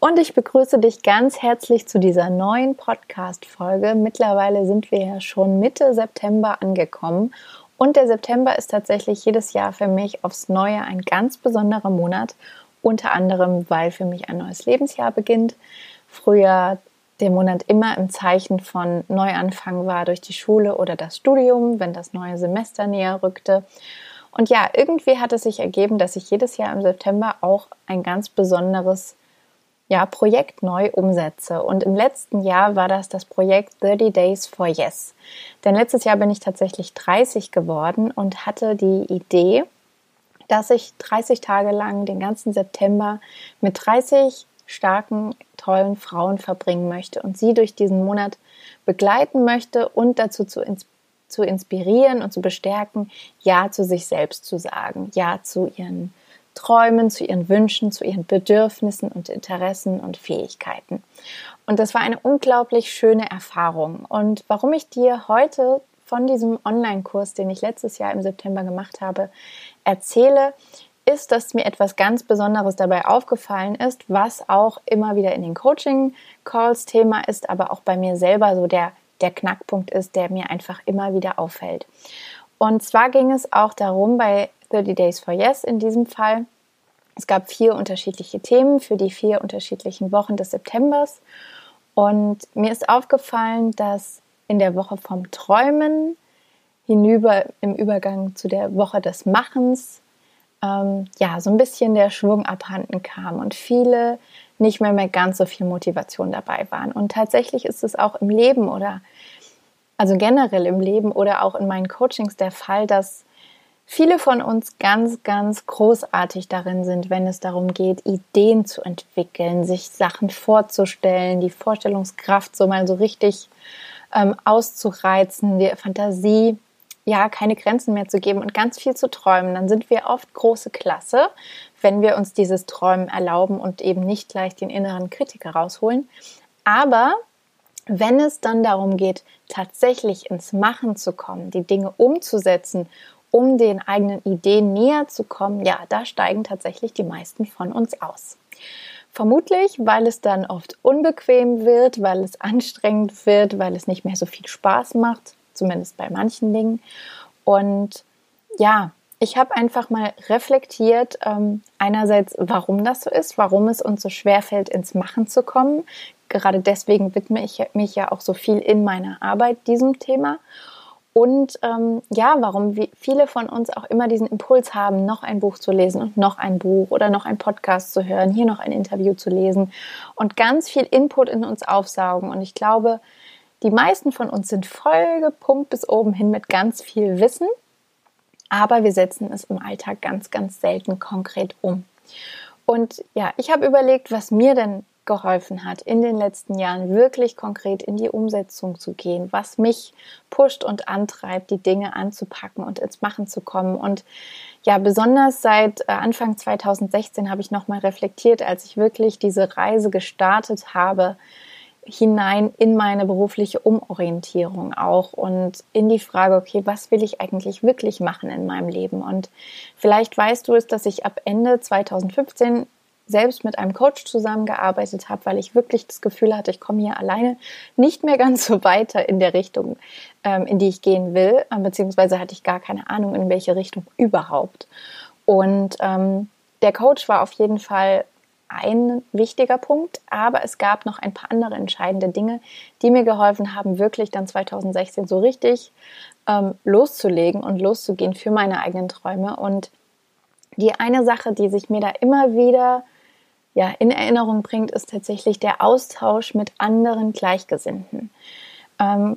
Und ich begrüße dich ganz herzlich zu dieser neuen Podcast-Folge. Mittlerweile sind wir ja schon Mitte September angekommen. Und der September ist tatsächlich jedes Jahr für mich aufs Neue ein ganz besonderer Monat. Unter anderem, weil für mich ein neues Lebensjahr beginnt. Früher der Monat immer im Zeichen von Neuanfang war durch die Schule oder das Studium, wenn das neue Semester näher rückte. Und ja, irgendwie hat es sich ergeben, dass ich jedes Jahr im September auch ein ganz besonderes ja, Projekt neu umsetze. Und im letzten Jahr war das das Projekt 30 Days for Yes. Denn letztes Jahr bin ich tatsächlich 30 geworden und hatte die Idee, dass ich 30 Tage lang den ganzen September mit 30 starken, tollen Frauen verbringen möchte und sie durch diesen Monat begleiten möchte und dazu zu, ins zu inspirieren und zu bestärken, Ja zu sich selbst zu sagen, Ja zu ihren Träumen, zu ihren Wünschen, zu ihren Bedürfnissen und Interessen und Fähigkeiten. Und das war eine unglaublich schöne Erfahrung. Und warum ich dir heute von diesem Online-Kurs, den ich letztes Jahr im September gemacht habe, erzähle, ist, dass mir etwas ganz Besonderes dabei aufgefallen ist, was auch immer wieder in den Coaching-Calls Thema ist, aber auch bei mir selber so der, der Knackpunkt ist, der mir einfach immer wieder auffällt. Und zwar ging es auch darum, bei 30 Days for Yes in diesem Fall. Es gab vier unterschiedliche Themen für die vier unterschiedlichen Wochen des Septembers. Und mir ist aufgefallen, dass in der Woche vom Träumen hinüber im Übergang zu der Woche des Machens ähm, ja so ein bisschen der Schwung abhanden kam und viele nicht mehr, mehr ganz so viel Motivation dabei waren. Und tatsächlich ist es auch im Leben oder also generell im Leben oder auch in meinen Coachings der Fall, dass viele von uns ganz, ganz großartig darin sind, wenn es darum geht, Ideen zu entwickeln, sich Sachen vorzustellen, die Vorstellungskraft so mal so richtig ähm, auszureizen, der Fantasie ja keine Grenzen mehr zu geben und ganz viel zu träumen, dann sind wir oft große Klasse, wenn wir uns dieses Träumen erlauben und eben nicht gleich den inneren Kritiker rausholen. Aber wenn es dann darum geht, tatsächlich ins Machen zu kommen, die Dinge umzusetzen um den eigenen Ideen näher zu kommen, ja, da steigen tatsächlich die meisten von uns aus. Vermutlich, weil es dann oft unbequem wird, weil es anstrengend wird, weil es nicht mehr so viel Spaß macht, zumindest bei manchen Dingen. Und ja, ich habe einfach mal reflektiert, ähm, einerseits, warum das so ist, warum es uns so schwer fällt, ins Machen zu kommen. Gerade deswegen widme ich mich ja auch so viel in meiner Arbeit diesem Thema. Und ähm, ja, warum viele von uns auch immer diesen Impuls haben, noch ein Buch zu lesen und noch ein Buch oder noch ein Podcast zu hören, hier noch ein Interview zu lesen und ganz viel Input in uns aufsaugen. Und ich glaube, die meisten von uns sind vollgepumpt bis oben hin mit ganz viel Wissen, aber wir setzen es im Alltag ganz, ganz selten konkret um. Und ja, ich habe überlegt, was mir denn geholfen hat, in den letzten Jahren wirklich konkret in die Umsetzung zu gehen, was mich pusht und antreibt, die Dinge anzupacken und ins Machen zu kommen. Und ja, besonders seit äh, Anfang 2016 habe ich nochmal reflektiert, als ich wirklich diese Reise gestartet habe, hinein in meine berufliche Umorientierung auch und in die Frage, okay, was will ich eigentlich wirklich machen in meinem Leben? Und vielleicht weißt du es, dass ich ab Ende 2015 selbst mit einem Coach zusammengearbeitet habe, weil ich wirklich das Gefühl hatte, ich komme hier alleine nicht mehr ganz so weiter in der Richtung, ähm, in die ich gehen will, äh, beziehungsweise hatte ich gar keine Ahnung, in welche Richtung überhaupt. Und ähm, der Coach war auf jeden Fall ein wichtiger Punkt, aber es gab noch ein paar andere entscheidende Dinge, die mir geholfen haben, wirklich dann 2016 so richtig ähm, loszulegen und loszugehen für meine eigenen Träume. Und die eine Sache, die sich mir da immer wieder ja, in Erinnerung bringt, ist tatsächlich der Austausch mit anderen Gleichgesinnten. Ähm,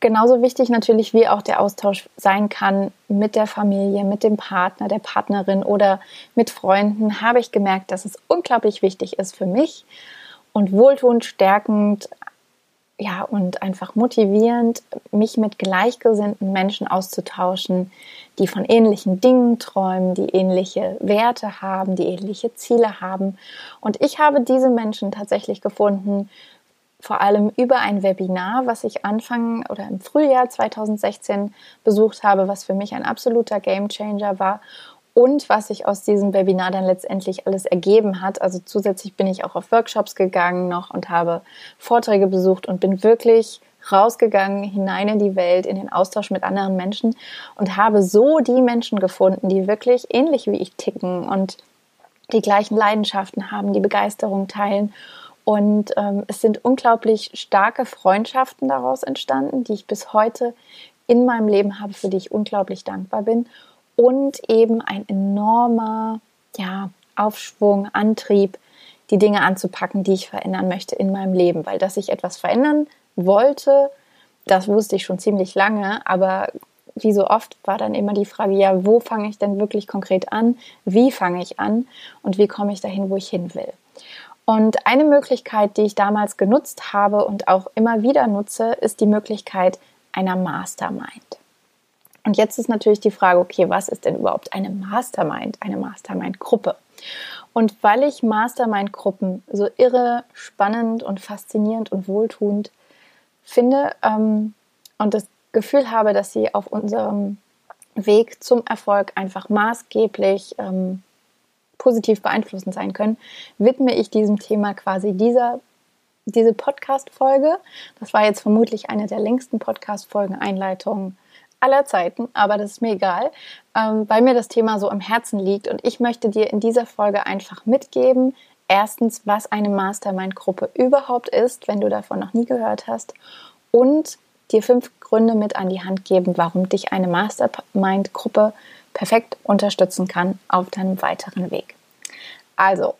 genauso wichtig natürlich wie auch der Austausch sein kann mit der Familie, mit dem Partner, der Partnerin oder mit Freunden, habe ich gemerkt, dass es unglaublich wichtig ist für mich und wohltuend, stärkend, ja, und einfach motivierend, mich mit gleichgesinnten Menschen auszutauschen, die von ähnlichen Dingen träumen, die ähnliche Werte haben, die ähnliche Ziele haben. Und ich habe diese Menschen tatsächlich gefunden, vor allem über ein Webinar, was ich Anfang oder im Frühjahr 2016 besucht habe, was für mich ein absoluter Gamechanger war und was sich aus diesem Webinar dann letztendlich alles ergeben hat. Also zusätzlich bin ich auch auf Workshops gegangen noch und habe Vorträge besucht und bin wirklich rausgegangen, hinein in die Welt, in den Austausch mit anderen Menschen und habe so die Menschen gefunden, die wirklich ähnlich wie ich ticken und die gleichen Leidenschaften haben, die Begeisterung teilen. Und ähm, es sind unglaublich starke Freundschaften daraus entstanden, die ich bis heute in meinem Leben habe, für die ich unglaublich dankbar bin und eben ein enormer ja, Aufschwung, Antrieb, die Dinge anzupacken, die ich verändern möchte in meinem Leben. Weil dass ich etwas verändern wollte, das wusste ich schon ziemlich lange, aber wie so oft war dann immer die Frage, ja, wo fange ich denn wirklich konkret an? Wie fange ich an? Und wie komme ich dahin, wo ich hin will? Und eine Möglichkeit, die ich damals genutzt habe und auch immer wieder nutze, ist die Möglichkeit einer Mastermind. Und jetzt ist natürlich die Frage, okay, was ist denn überhaupt eine Mastermind, eine Mastermind-Gruppe? Und weil ich Mastermind-Gruppen so irre spannend und faszinierend und wohltuend finde ähm, und das Gefühl habe, dass sie auf unserem Weg zum Erfolg einfach maßgeblich ähm, positiv beeinflussend sein können, widme ich diesem Thema quasi dieser diese Podcast-Folge. Das war jetzt vermutlich eine der längsten Podcast-Folgen Einleitungen aller Zeiten, aber das ist mir egal, ähm, weil mir das Thema so am Herzen liegt und ich möchte dir in dieser Folge einfach mitgeben, erstens, was eine Mastermind-Gruppe überhaupt ist, wenn du davon noch nie gehört hast und dir fünf Gründe mit an die Hand geben, warum dich eine Mastermind-Gruppe perfekt unterstützen kann auf deinem weiteren Weg. Also,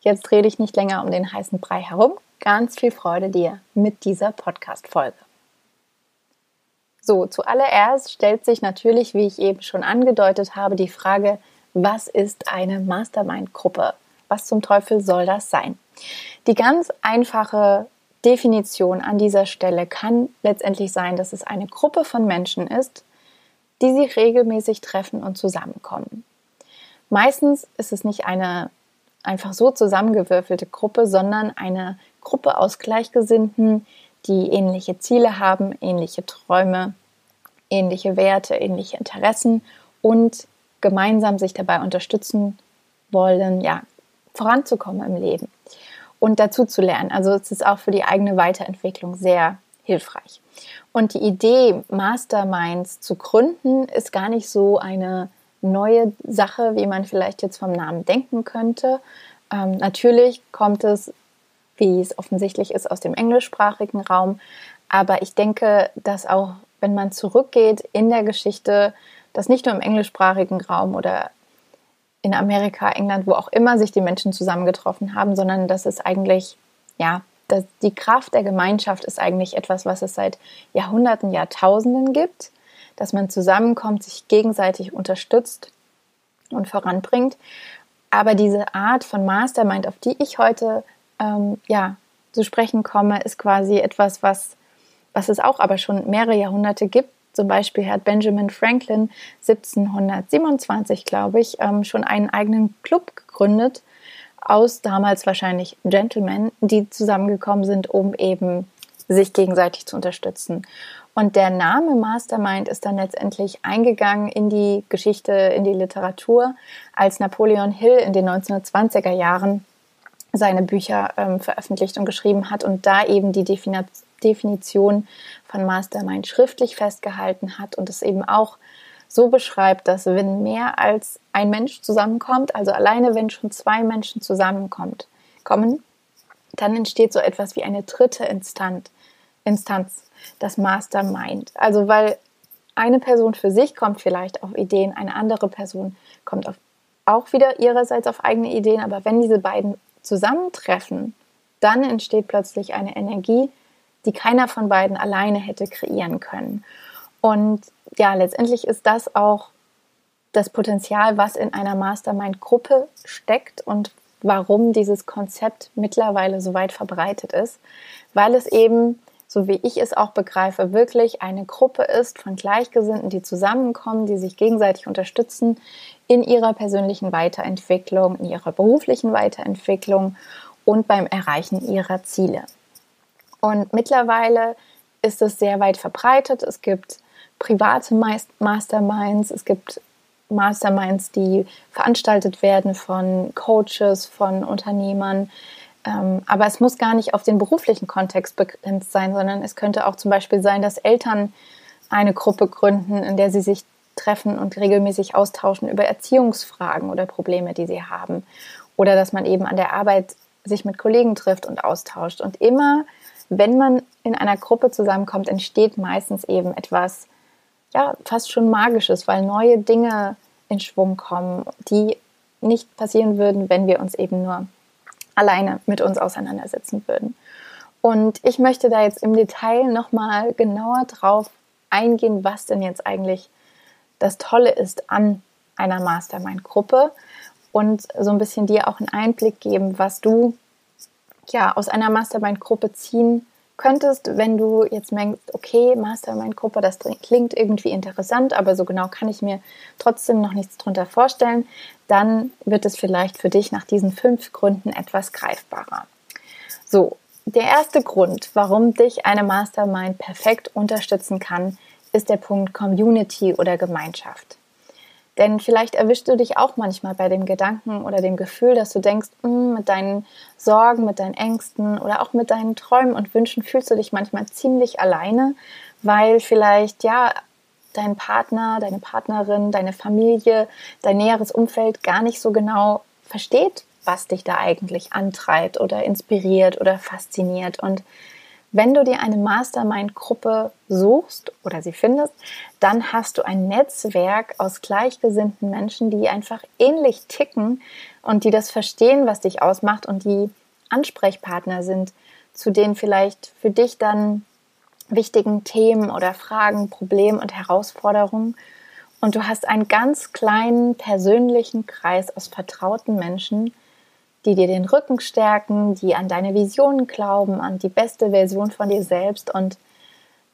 jetzt rede ich nicht länger um den heißen Brei herum. Ganz viel Freude dir mit dieser Podcast-Folge. So, zuallererst stellt sich natürlich, wie ich eben schon angedeutet habe, die Frage, was ist eine Mastermind-Gruppe? Was zum Teufel soll das sein? Die ganz einfache Definition an dieser Stelle kann letztendlich sein, dass es eine Gruppe von Menschen ist, die sich regelmäßig treffen und zusammenkommen. Meistens ist es nicht eine einfach so zusammengewürfelte Gruppe, sondern eine Gruppe aus Gleichgesinnten, die ähnliche Ziele haben, ähnliche Träume, ähnliche Werte, ähnliche Interessen und gemeinsam sich dabei unterstützen wollen, ja, voranzukommen im Leben und dazu zu lernen. Also es ist auch für die eigene Weiterentwicklung sehr hilfreich. Und die Idee, Masterminds zu gründen, ist gar nicht so eine neue Sache, wie man vielleicht jetzt vom Namen denken könnte. Ähm, natürlich kommt es wie es offensichtlich ist, aus dem englischsprachigen Raum. Aber ich denke, dass auch, wenn man zurückgeht in der Geschichte, dass nicht nur im englischsprachigen Raum oder in Amerika, England, wo auch immer sich die Menschen zusammengetroffen haben, sondern dass es eigentlich, ja, dass die Kraft der Gemeinschaft ist eigentlich etwas, was es seit Jahrhunderten, Jahrtausenden gibt, dass man zusammenkommt, sich gegenseitig unterstützt und voranbringt. Aber diese Art von Mastermind, auf die ich heute ähm, ja, zu sprechen komme, ist quasi etwas, was, was es auch aber schon mehrere Jahrhunderte gibt. Zum Beispiel hat Benjamin Franklin 1727, glaube ich, ähm, schon einen eigenen Club gegründet aus damals wahrscheinlich Gentlemen, die zusammengekommen sind, um eben sich gegenseitig zu unterstützen. Und der Name Mastermind ist dann letztendlich eingegangen in die Geschichte, in die Literatur, als Napoleon Hill in den 1920er Jahren seine Bücher ähm, veröffentlicht und geschrieben hat und da eben die Definition von Mastermind schriftlich festgehalten hat und es eben auch so beschreibt, dass wenn mehr als ein Mensch zusammenkommt, also alleine wenn schon zwei Menschen zusammenkommt, kommen, dann entsteht so etwas wie eine dritte Instanz, Instanz, das Mastermind. Also weil eine Person für sich kommt vielleicht auf Ideen, eine andere Person kommt auf, auch wieder ihrerseits auf eigene Ideen, aber wenn diese beiden zusammentreffen, dann entsteht plötzlich eine Energie, die keiner von beiden alleine hätte kreieren können. Und ja, letztendlich ist das auch das Potenzial, was in einer Mastermind-Gruppe steckt und warum dieses Konzept mittlerweile so weit verbreitet ist, weil es eben so wie ich es auch begreife, wirklich eine Gruppe ist von Gleichgesinnten, die zusammenkommen, die sich gegenseitig unterstützen in ihrer persönlichen Weiterentwicklung, in ihrer beruflichen Weiterentwicklung und beim Erreichen ihrer Ziele. Und mittlerweile ist es sehr weit verbreitet. Es gibt private Masterminds, es gibt Masterminds, die veranstaltet werden von Coaches, von Unternehmern. Ähm, aber es muss gar nicht auf den beruflichen Kontext begrenzt sein, sondern es könnte auch zum Beispiel sein, dass Eltern eine Gruppe gründen, in der sie sich treffen und regelmäßig austauschen über Erziehungsfragen oder Probleme, die sie haben. Oder dass man eben an der Arbeit sich mit Kollegen trifft und austauscht. Und immer, wenn man in einer Gruppe zusammenkommt, entsteht meistens eben etwas, ja, fast schon Magisches, weil neue Dinge in Schwung kommen, die nicht passieren würden, wenn wir uns eben nur alleine mit uns auseinandersetzen würden. Und ich möchte da jetzt im Detail nochmal genauer drauf eingehen, was denn jetzt eigentlich das Tolle ist an einer Mastermind-Gruppe und so ein bisschen dir auch einen Einblick geben, was du ja aus einer Mastermind-Gruppe ziehen könntest, wenn du jetzt merkst, okay, Mastermind-Gruppe, das klingt irgendwie interessant, aber so genau kann ich mir trotzdem noch nichts drunter vorstellen, dann wird es vielleicht für dich nach diesen fünf Gründen etwas greifbarer. So, der erste Grund, warum dich eine Mastermind perfekt unterstützen kann, ist der Punkt Community oder Gemeinschaft. Denn vielleicht erwischst du dich auch manchmal bei dem Gedanken oder dem Gefühl, dass du denkst, hm, mit deinen Sorgen, mit deinen Ängsten oder auch mit deinen Träumen und Wünschen fühlst du dich manchmal ziemlich alleine, weil vielleicht ja dein Partner, deine Partnerin, deine Familie, dein näheres Umfeld gar nicht so genau versteht, was dich da eigentlich antreibt oder inspiriert oder fasziniert. Und wenn du dir eine Mastermind-Gruppe suchst oder sie findest, dann hast du ein Netzwerk aus gleichgesinnten Menschen, die einfach ähnlich ticken und die das verstehen, was dich ausmacht und die Ansprechpartner sind, zu denen vielleicht für dich dann wichtigen Themen oder Fragen, Problemen und Herausforderungen. Und du hast einen ganz kleinen persönlichen Kreis aus vertrauten Menschen, die dir den Rücken stärken, die an deine Visionen glauben, an die beste Version von dir selbst. Und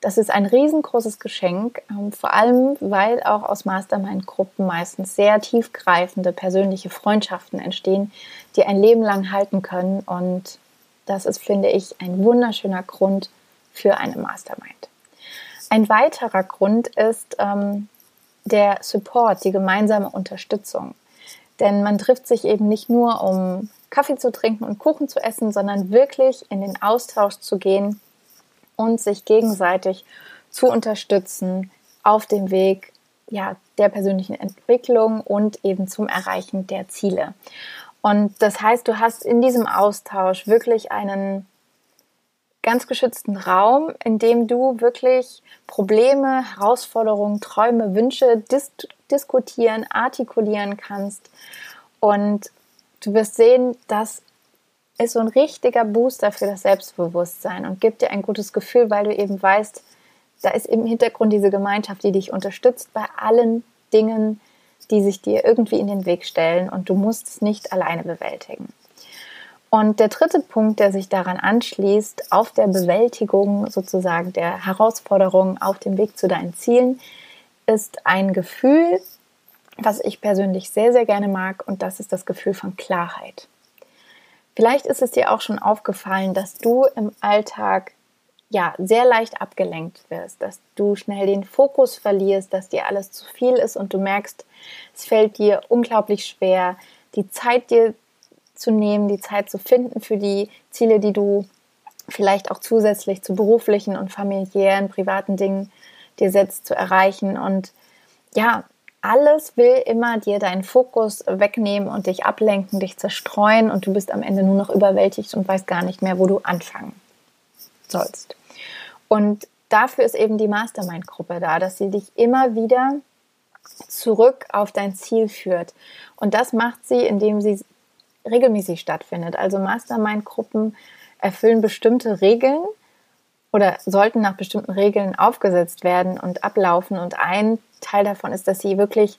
das ist ein riesengroßes Geschenk, ähm, vor allem weil auch aus Mastermind-Gruppen meistens sehr tiefgreifende persönliche Freundschaften entstehen, die ein Leben lang halten können. Und das ist, finde ich, ein wunderschöner Grund für eine Mastermind. Ein weiterer Grund ist ähm, der Support, die gemeinsame Unterstützung. Denn man trifft sich eben nicht nur, um Kaffee zu trinken und Kuchen zu essen, sondern wirklich in den Austausch zu gehen und sich gegenseitig zu unterstützen auf dem Weg ja, der persönlichen Entwicklung und eben zum Erreichen der Ziele. Und das heißt, du hast in diesem Austausch wirklich einen ganz geschützten Raum, in dem du wirklich Probleme, Herausforderungen, Träume, Wünsche dis diskutieren, artikulieren kannst und du wirst sehen, das ist so ein richtiger Booster für das Selbstbewusstsein und gibt dir ein gutes Gefühl, weil du eben weißt, da ist im Hintergrund diese Gemeinschaft, die dich unterstützt bei allen Dingen, die sich dir irgendwie in den Weg stellen und du musst es nicht alleine bewältigen. Und der dritte Punkt, der sich daran anschließt, auf der Bewältigung sozusagen der Herausforderungen auf dem Weg zu deinen Zielen, ist ein Gefühl, was ich persönlich sehr, sehr gerne mag, und das ist das Gefühl von Klarheit. Vielleicht ist es dir auch schon aufgefallen, dass du im Alltag ja sehr leicht abgelenkt wirst, dass du schnell den Fokus verlierst, dass dir alles zu viel ist und du merkst, es fällt dir unglaublich schwer, die Zeit dir zu nehmen, die Zeit zu finden für die Ziele, die du vielleicht auch zusätzlich zu beruflichen und familiären, privaten Dingen dir setzt, zu erreichen. Und ja, alles will immer dir deinen Fokus wegnehmen und dich ablenken, dich zerstreuen und du bist am Ende nur noch überwältigt und weißt gar nicht mehr, wo du anfangen sollst. Und dafür ist eben die Mastermind-Gruppe da, dass sie dich immer wieder zurück auf dein Ziel führt. Und das macht sie, indem sie regelmäßig stattfindet. Also Mastermind-Gruppen erfüllen bestimmte Regeln oder sollten nach bestimmten Regeln aufgesetzt werden und ablaufen. Und ein Teil davon ist, dass sie wirklich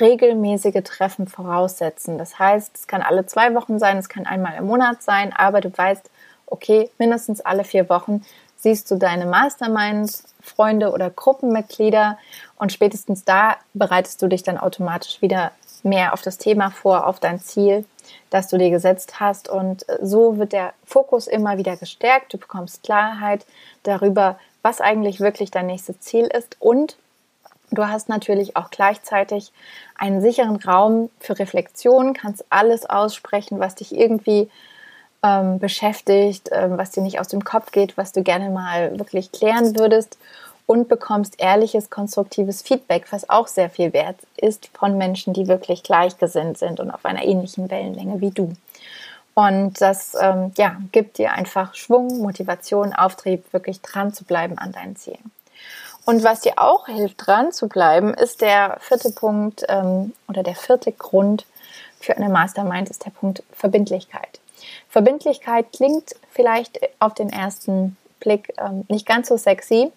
regelmäßige Treffen voraussetzen. Das heißt, es kann alle zwei Wochen sein, es kann einmal im Monat sein, aber du weißt, okay, mindestens alle vier Wochen siehst du deine Mastermind-Freunde oder Gruppenmitglieder und spätestens da bereitest du dich dann automatisch wieder mehr auf das Thema vor, auf dein Ziel, das du dir gesetzt hast. Und so wird der Fokus immer wieder gestärkt. Du bekommst Klarheit darüber, was eigentlich wirklich dein nächstes Ziel ist und Du hast natürlich auch gleichzeitig einen sicheren Raum für Reflexion, kannst alles aussprechen, was dich irgendwie ähm, beschäftigt, ähm, was dir nicht aus dem Kopf geht, was du gerne mal wirklich klären würdest und bekommst ehrliches, konstruktives Feedback, was auch sehr viel wert ist von Menschen, die wirklich gleichgesinnt sind und auf einer ähnlichen Wellenlänge wie du. Und das ähm, ja, gibt dir einfach Schwung, Motivation, Auftrieb, wirklich dran zu bleiben an deinen Zielen. Und was dir auch hilft, dran zu bleiben, ist der vierte Punkt ähm, oder der vierte Grund für eine Mastermind ist der Punkt Verbindlichkeit. Verbindlichkeit klingt vielleicht auf den ersten Blick ähm, nicht ganz so sexy,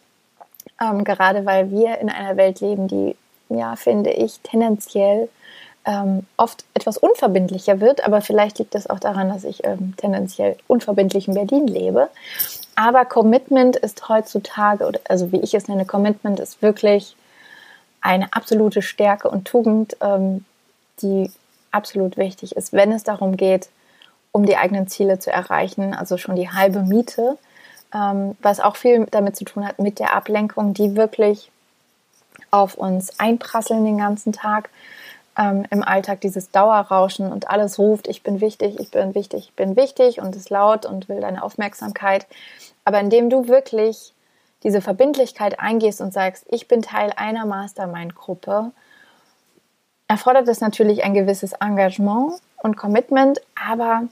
ähm, gerade weil wir in einer Welt leben, die, ja, finde ich, tendenziell ähm, oft etwas unverbindlicher wird, aber vielleicht liegt das auch daran, dass ich ähm, tendenziell unverbindlich in Berlin lebe. Aber Commitment ist heutzutage, also wie ich es nenne, Commitment ist wirklich eine absolute Stärke und Tugend, ähm, die absolut wichtig ist, wenn es darum geht, um die eigenen Ziele zu erreichen, also schon die halbe Miete, ähm, was auch viel damit zu tun hat mit der Ablenkung, die wirklich auf uns einprasseln den ganzen Tag ähm, im Alltag dieses Dauerrauschen und alles ruft, ich bin wichtig, ich bin wichtig, ich bin wichtig und ist laut und will deine Aufmerksamkeit. Aber indem du wirklich diese Verbindlichkeit eingehst und sagst, ich bin Teil einer Mastermind-Gruppe, erfordert es natürlich ein gewisses Engagement und Commitment, aber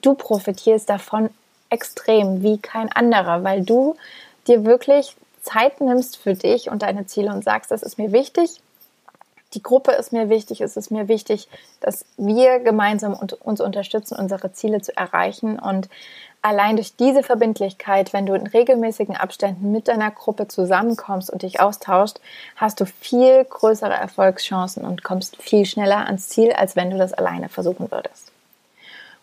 du profitierst davon extrem wie kein anderer, weil du dir wirklich Zeit nimmst für dich und deine Ziele und sagst, das ist mir wichtig die Gruppe ist mir wichtig, es ist mir wichtig, dass wir gemeinsam uns unterstützen, unsere Ziele zu erreichen. Und allein durch diese Verbindlichkeit, wenn du in regelmäßigen Abständen mit deiner Gruppe zusammenkommst und dich austauschst, hast du viel größere Erfolgschancen und kommst viel schneller ans Ziel, als wenn du das alleine versuchen würdest.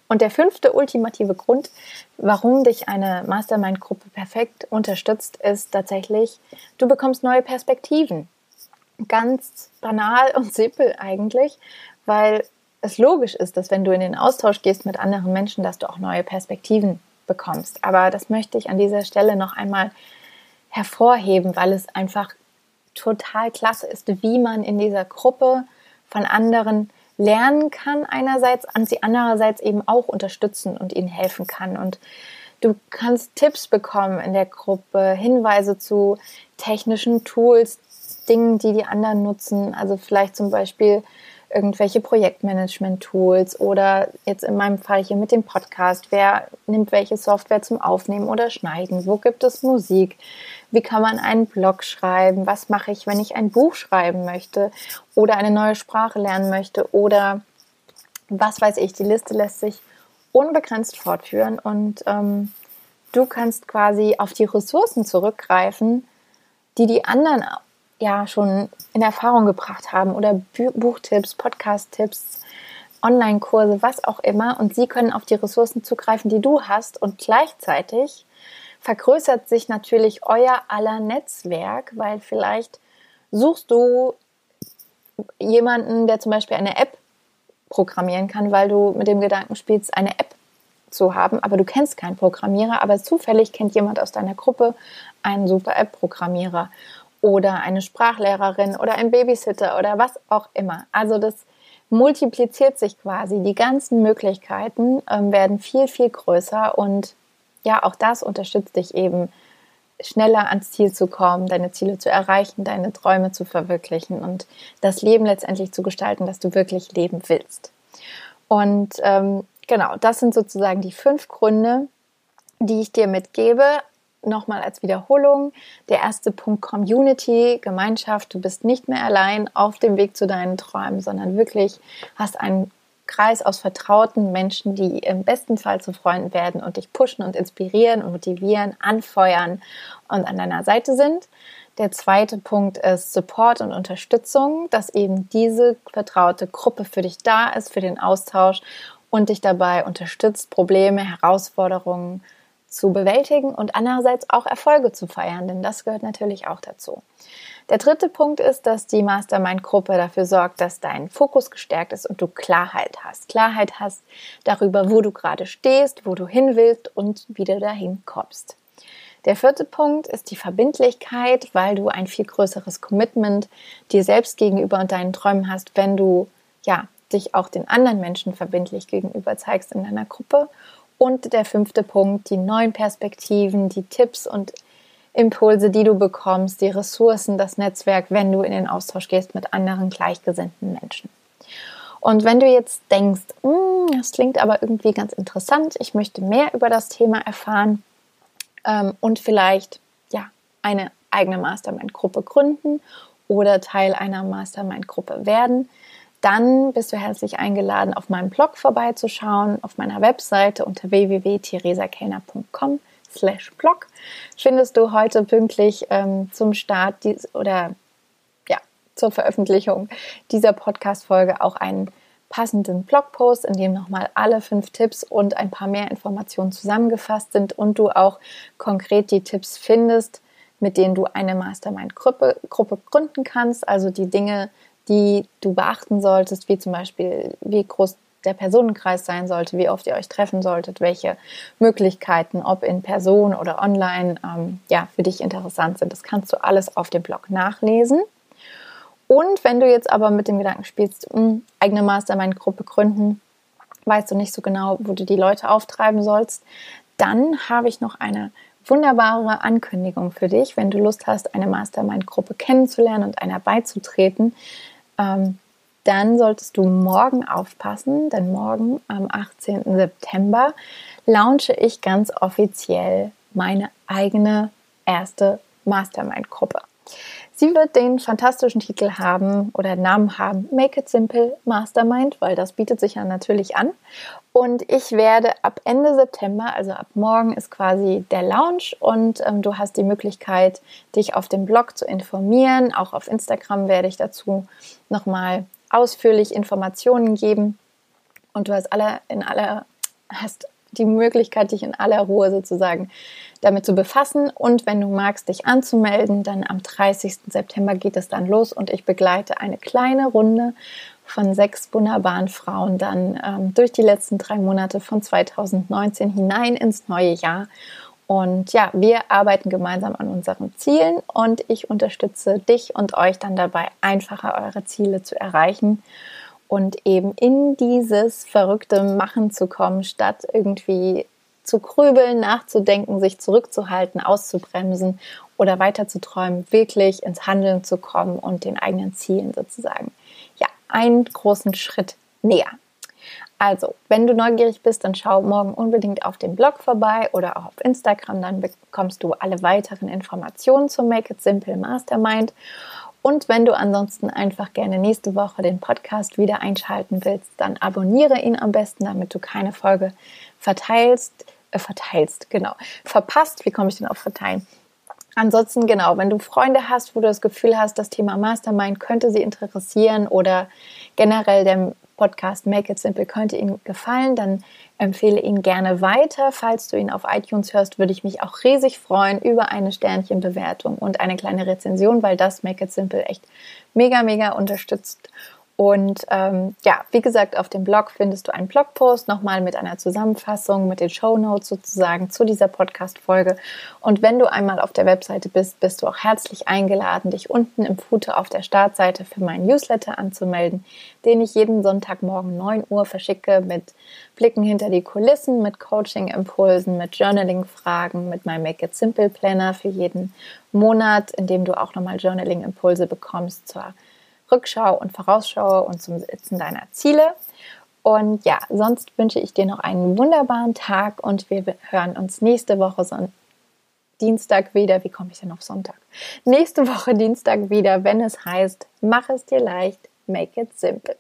Und der fünfte ultimative Grund, warum dich eine Mastermind-Gruppe perfekt unterstützt, ist tatsächlich, du bekommst neue Perspektiven ganz banal und simpel eigentlich, weil es logisch ist, dass wenn du in den Austausch gehst mit anderen Menschen, dass du auch neue Perspektiven bekommst. Aber das möchte ich an dieser Stelle noch einmal hervorheben, weil es einfach total klasse ist, wie man in dieser Gruppe von anderen lernen kann einerseits und sie andererseits eben auch unterstützen und ihnen helfen kann. Und du kannst Tipps bekommen in der Gruppe, Hinweise zu technischen Tools, Dingen, die die anderen nutzen. Also vielleicht zum Beispiel irgendwelche Projektmanagement-Tools oder jetzt in meinem Fall hier mit dem Podcast. Wer nimmt welche Software zum Aufnehmen oder Schneiden? Wo gibt es Musik? Wie kann man einen Blog schreiben? Was mache ich, wenn ich ein Buch schreiben möchte oder eine neue Sprache lernen möchte oder was weiß ich? Die Liste lässt sich unbegrenzt fortführen und ähm, du kannst quasi auf die Ressourcen zurückgreifen, die die anderen ja schon in Erfahrung gebracht haben oder Buchtipps, Podcast-Tipps, Online-Kurse, was auch immer. Und sie können auf die Ressourcen zugreifen, die du hast. Und gleichzeitig vergrößert sich natürlich euer aller Netzwerk, weil vielleicht suchst du jemanden, der zum Beispiel eine App programmieren kann, weil du mit dem Gedanken spielst, eine App zu haben, aber du kennst keinen Programmierer, aber zufällig kennt jemand aus deiner Gruppe einen super App-Programmierer oder eine Sprachlehrerin oder ein Babysitter oder was auch immer. Also das multipliziert sich quasi. Die ganzen Möglichkeiten ähm, werden viel, viel größer und ja, auch das unterstützt dich eben schneller ans Ziel zu kommen, deine Ziele zu erreichen, deine Träume zu verwirklichen und das Leben letztendlich zu gestalten, das du wirklich leben willst. Und ähm, genau, das sind sozusagen die fünf Gründe, die ich dir mitgebe, nochmal als Wiederholung. Der erste Punkt Community, Gemeinschaft. Du bist nicht mehr allein auf dem Weg zu deinen Träumen, sondern wirklich hast einen Kreis aus vertrauten Menschen, die im besten Fall zu Freunden werden und dich pushen und inspirieren und motivieren, anfeuern und an deiner Seite sind. Der zweite Punkt ist Support und Unterstützung, dass eben diese vertraute Gruppe für dich da ist, für den Austausch und dich dabei unterstützt, Probleme, Herausforderungen zu bewältigen und andererseits auch Erfolge zu feiern, denn das gehört natürlich auch dazu. Der dritte Punkt ist, dass die Mastermind-Gruppe dafür sorgt, dass dein Fokus gestärkt ist und du Klarheit hast. Klarheit hast darüber, wo du gerade stehst, wo du hin willst und wie du dahin kommst. Der vierte Punkt ist die Verbindlichkeit, weil du ein viel größeres Commitment dir selbst gegenüber und deinen Träumen hast, wenn du ja dich auch den anderen Menschen verbindlich gegenüber zeigst in deiner Gruppe. Und der fünfte Punkt, die neuen Perspektiven, die Tipps und Impulse, die du bekommst, die Ressourcen, das Netzwerk, wenn du in den Austausch gehst mit anderen gleichgesinnten Menschen. Und wenn du jetzt denkst, hm, das klingt aber irgendwie ganz interessant, ich möchte mehr über das Thema erfahren ähm, und vielleicht ja eine eigene Mastermind-Gruppe gründen oder Teil einer Mastermind-Gruppe werden, dann bist du herzlich eingeladen, auf meinem Blog vorbeizuschauen, auf meiner Webseite unter www.theresakellner.com slash blog findest du heute pünktlich ähm, zum Start dies, oder ja, zur Veröffentlichung dieser Podcast-Folge auch einen passenden Blogpost, in dem nochmal alle fünf Tipps und ein paar mehr Informationen zusammengefasst sind und du auch konkret die Tipps findest, mit denen du eine Mastermind-Gruppe Gruppe gründen kannst. Also die Dinge, die du beachten solltest, wie zum Beispiel, wie groß der Personenkreis sein sollte, wie oft ihr euch treffen solltet, welche Möglichkeiten, ob in Person oder online, ähm, ja, für dich interessant sind. Das kannst du alles auf dem Blog nachlesen. Und wenn du jetzt aber mit dem Gedanken spielst, mh, hm, eigene Mastermind-Gruppe gründen, weißt du nicht so genau, wo du die Leute auftreiben sollst, dann habe ich noch eine wunderbare Ankündigung für dich, wenn du Lust hast, eine Mastermind-Gruppe kennenzulernen und einer beizutreten. Ähm, dann solltest du morgen aufpassen, denn morgen am 18. September launche ich ganz offiziell meine eigene erste Mastermind-Gruppe. Sie wird den fantastischen Titel haben oder Namen haben Make It Simple Mastermind, weil das bietet sich ja natürlich an. Und ich werde ab Ende September, also ab morgen ist quasi der Launch und ähm, du hast die Möglichkeit, dich auf dem Blog zu informieren. Auch auf Instagram werde ich dazu nochmal ausführlich Informationen geben und du hast alle in aller hast die Möglichkeit, dich in aller Ruhe sozusagen damit zu befassen. Und wenn du magst, dich anzumelden, dann am 30. September geht es dann los und ich begleite eine kleine Runde von sechs wunderbaren Frauen dann ähm, durch die letzten drei Monate von 2019 hinein ins neue Jahr. Und ja, wir arbeiten gemeinsam an unseren Zielen und ich unterstütze dich und euch dann dabei, einfacher eure Ziele zu erreichen und eben in dieses verrückte Machen zu kommen, statt irgendwie zu grübeln, nachzudenken, sich zurückzuhalten, auszubremsen oder weiter zu träumen, wirklich ins Handeln zu kommen und den eigenen Zielen sozusagen, ja, einen großen Schritt näher. Also, wenn du neugierig bist, dann schau morgen unbedingt auf dem Blog vorbei oder auch auf Instagram, dann bekommst du alle weiteren Informationen zum Make It Simple Mastermind. Und wenn du ansonsten einfach gerne nächste Woche den Podcast wieder einschalten willst, dann abonniere ihn am besten, damit du keine Folge verteilst, äh, verteilst, genau, verpasst. Wie komme ich denn auf verteilen? Ansonsten, genau, wenn du Freunde hast, wo du das Gefühl hast, das Thema Mastermind könnte sie interessieren oder generell der Podcast Make It Simple könnte Ihnen gefallen, dann empfehle ihn gerne weiter. Falls du ihn auf iTunes hörst, würde ich mich auch riesig freuen über eine Sternchenbewertung und eine kleine Rezension, weil das Make It Simple echt mega, mega unterstützt. Und ähm, ja, wie gesagt, auf dem Blog findest du einen Blogpost nochmal mit einer Zusammenfassung, mit den Show Notes sozusagen zu dieser Podcast-Folge. Und wenn du einmal auf der Webseite bist, bist du auch herzlich eingeladen, dich unten im Footer auf der Startseite für meinen Newsletter anzumelden, den ich jeden Sonntagmorgen 9 Uhr verschicke mit Blicken hinter die Kulissen, mit Coaching-Impulsen, mit Journaling-Fragen, mit meinem Make It Simple Planner für jeden Monat, in dem du auch nochmal Journaling-Impulse bekommst zur Rückschau und Vorausschau und zum Setzen deiner Ziele. Und ja, sonst wünsche ich dir noch einen wunderbaren Tag und wir hören uns nächste Woche Son Dienstag wieder. Wie komme ich denn auf Sonntag? Nächste Woche Dienstag wieder, wenn es heißt, mach es dir leicht, make it simple.